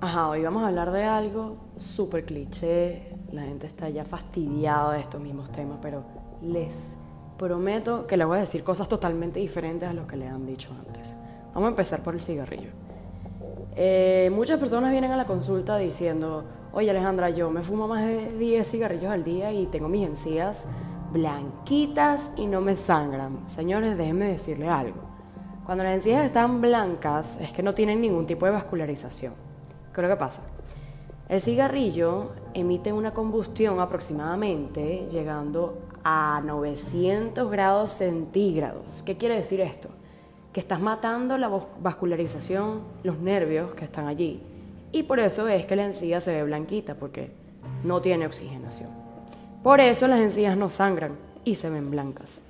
Ajá, hoy vamos a hablar de algo súper cliché. La gente está ya fastidiada de estos mismos temas, pero les prometo que les voy a decir cosas totalmente diferentes a lo que le han dicho antes. Vamos a empezar por el cigarrillo. Eh, muchas personas vienen a la consulta diciendo, oye Alejandra, yo me fumo más de 10 cigarrillos al día y tengo mis encías blanquitas y no me sangran. Señores, déjenme decirle algo. Cuando las encías están blancas es que no tienen ningún tipo de vascularización. ¿Qué es lo que pasa? El cigarrillo emite una combustión aproximadamente llegando a 900 grados centígrados. ¿Qué quiere decir esto? Que estás matando la vascularización, los nervios que están allí. Y por eso es que la encía se ve blanquita, porque no tiene oxigenación. Por eso las encías no sangran y se ven blancas.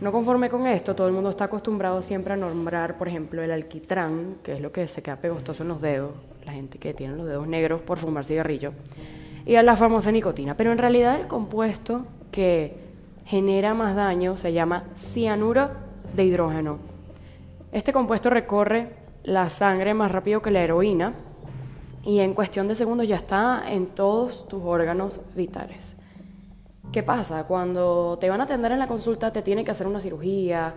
No conforme con esto, todo el mundo está acostumbrado siempre a nombrar, por ejemplo, el alquitrán, que es lo que se queda pegostoso en los dedos, la gente que tiene los dedos negros por fumar cigarrillo, y a la famosa nicotina. Pero en realidad el compuesto que genera más daño se llama cianuro de hidrógeno. Este compuesto recorre la sangre más rápido que la heroína y en cuestión de segundos ya está en todos tus órganos vitales. ¿Qué pasa? Cuando te van a atender en la consulta te tiene que hacer una cirugía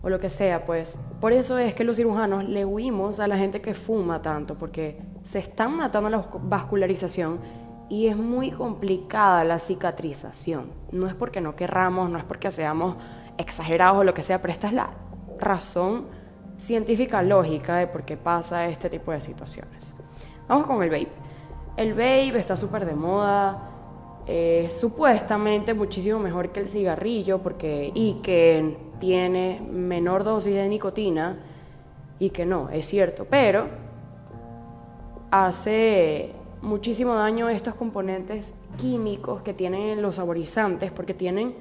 o lo que sea, pues por eso es que los cirujanos le huimos a la gente que fuma tanto, porque se están matando la vascularización y es muy complicada la cicatrización. No es porque no querramos, no es porque seamos exagerados o lo que sea, pero esta es la razón científica lógica de por qué pasa este tipo de situaciones. Vamos con el vape. El vape está súper de moda, es supuestamente muchísimo mejor que el cigarrillo porque, y que tiene menor dosis de nicotina y que no, es cierto, pero hace muchísimo daño estos componentes químicos que tienen los saborizantes porque tienen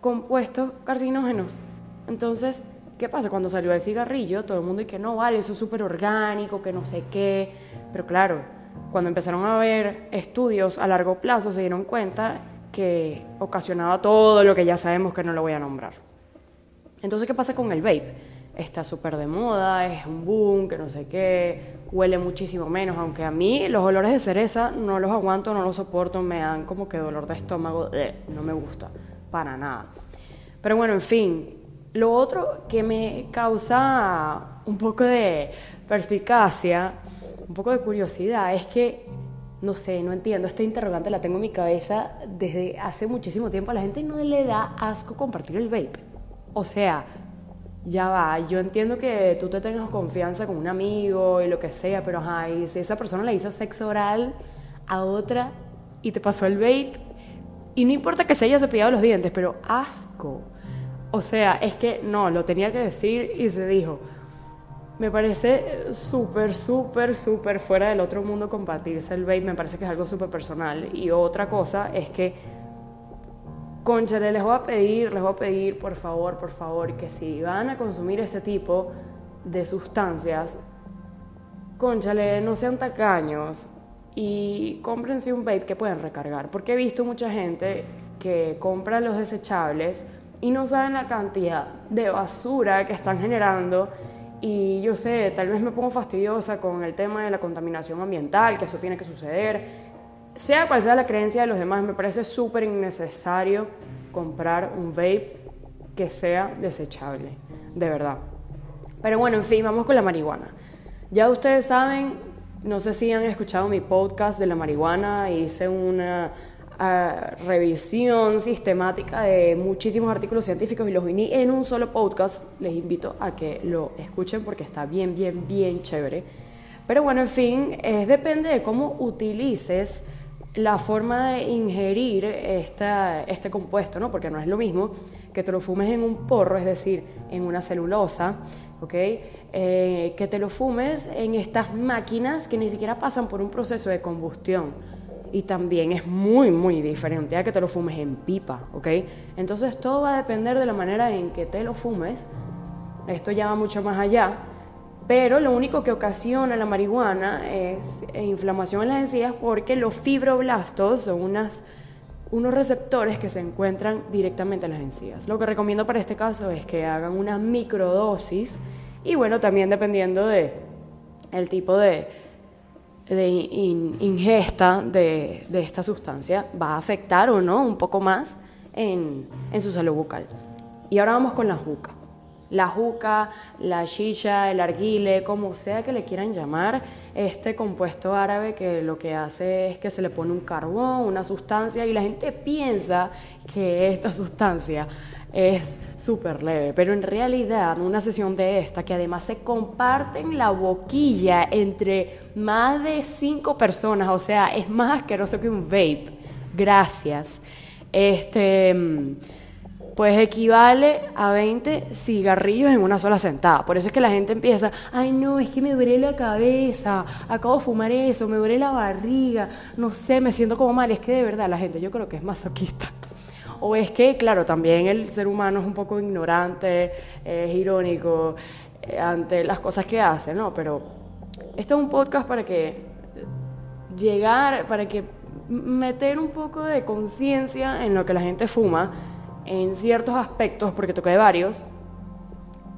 compuestos carcinógenos. Entonces, ¿qué pasa? Cuando salió el cigarrillo, todo el mundo dice que no, vale, eso es súper orgánico, que no sé qué, pero claro, cuando empezaron a ver estudios a largo plazo se dieron cuenta que ocasionaba todo lo que ya sabemos que no lo voy a nombrar. Entonces, ¿qué pasa con el vape? Está súper de moda, es un boom, que no sé qué, huele muchísimo menos, aunque a mí los olores de cereza no los aguanto, no los soporto, me dan como que dolor de estómago, eh, no me gusta, para nada. Pero bueno, en fin, lo otro que me causa un poco de perspicacia un poco de curiosidad, es que, no sé, no entiendo, esta interrogante la tengo en mi cabeza desde hace muchísimo tiempo. A la gente no le da asco compartir el vape. O sea, ya va, yo entiendo que tú te tengas confianza con un amigo y lo que sea, pero ajá, si esa persona le hizo sexo oral a otra y te pasó el vape, y no importa que se haya cepillado los dientes, pero asco. O sea, es que no, lo tenía que decir y se dijo. Me parece súper, súper, súper fuera del otro mundo compartirse el vape. Me parece que es algo súper personal. Y otra cosa es que, conchale, les voy a pedir, les voy a pedir, por favor, por favor, que si van a consumir este tipo de sustancias, conchale, no sean tacaños y cómprense un vape que puedan recargar. Porque he visto mucha gente que compra los desechables y no saben la cantidad de basura que están generando y yo sé, tal vez me pongo fastidiosa con el tema de la contaminación ambiental, que eso tiene que suceder. Sea cual sea la creencia de los demás, me parece súper innecesario comprar un vape que sea desechable, de verdad. Pero bueno, en fin, vamos con la marihuana. Ya ustedes saben, no sé si han escuchado mi podcast de la marihuana, hice una revisión sistemática de muchísimos artículos científicos y los viní en un solo podcast. Les invito a que lo escuchen porque está bien, bien, bien chévere. Pero bueno, en fin, es, depende de cómo utilices la forma de ingerir esta, este compuesto, ¿no? Porque no es lo mismo que te lo fumes en un porro, es decir, en una celulosa, ¿ok? Eh, que te lo fumes en estas máquinas que ni siquiera pasan por un proceso de combustión y también es muy, muy diferente a que te lo fumes en pipa, ¿ok? Entonces todo va a depender de la manera en que te lo fumes. Esto ya va mucho más allá, pero lo único que ocasiona la marihuana es inflamación en las encías porque los fibroblastos son unos receptores que se encuentran directamente en las encías. Lo que recomiendo para este caso es que hagan una microdosis y bueno, también dependiendo de el tipo de de ingesta de, esta sustancia va a afectar o no un poco más en, en su salud bucal. Y ahora vamos con la juca. La juca, la chicha, el arguile, como sea que le quieran llamar, este compuesto árabe que lo que hace es que se le pone un carbón, una sustancia, y la gente piensa que esta sustancia es súper leve, pero en realidad una sesión de esta, que además se comparten la boquilla entre más de cinco personas, o sea, es más asqueroso que un vape, gracias, este, pues equivale a 20 cigarrillos en una sola sentada. Por eso es que la gente empieza, ay no, es que me duele la cabeza, acabo de fumar eso, me duele la barriga, no sé, me siento como mal, es que de verdad la gente yo creo que es masoquista. O es que, claro, también el ser humano es un poco ignorante, es irónico eh, ante las cosas que hace, ¿no? Pero esto es un podcast para que llegar, para que meter un poco de conciencia en lo que la gente fuma, en ciertos aspectos, porque toqué varios,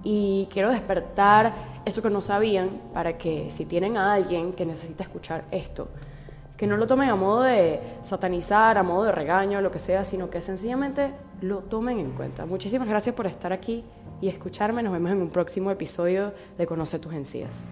y quiero despertar eso que no sabían para que si tienen a alguien que necesita escuchar esto, que no lo tomen a modo de satanizar, a modo de regaño, lo que sea, sino que sencillamente lo tomen en cuenta. Muchísimas gracias por estar aquí y escucharme. Nos vemos en un próximo episodio de Conoce tus encías.